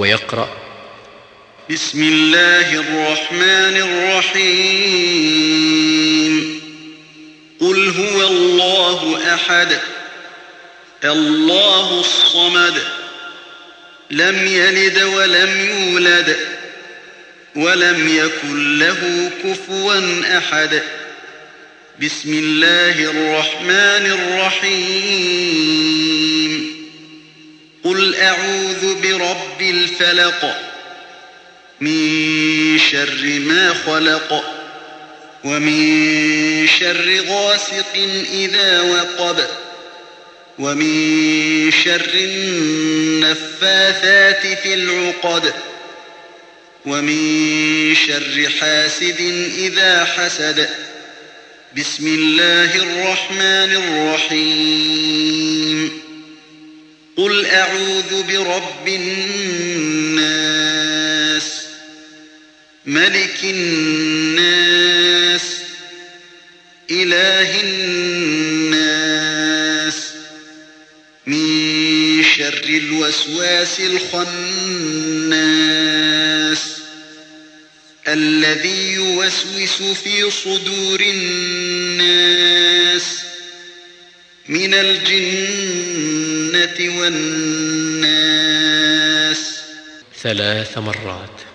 ويقرأ. بسم الله الرحمن الرحيم. قل هو الله أحد. الله الصمد. لم يلد ولم يولد. ولم يكن له كفوا أحد. بسم الله الرحمن الرحيم. برب الفلق من شر ما خلق ومن شر غاسق إذا وقب ومن شر النفاثات في العقد ومن شر حاسد إذا حسد. بسم الله الرحمن الرحيم. قل أعوذ برب الناس ملك الناس إله الناس من شر الوسواس الخناس الذي يوسوس في صدور الناس من الجنة والناس. ثلاث مرات.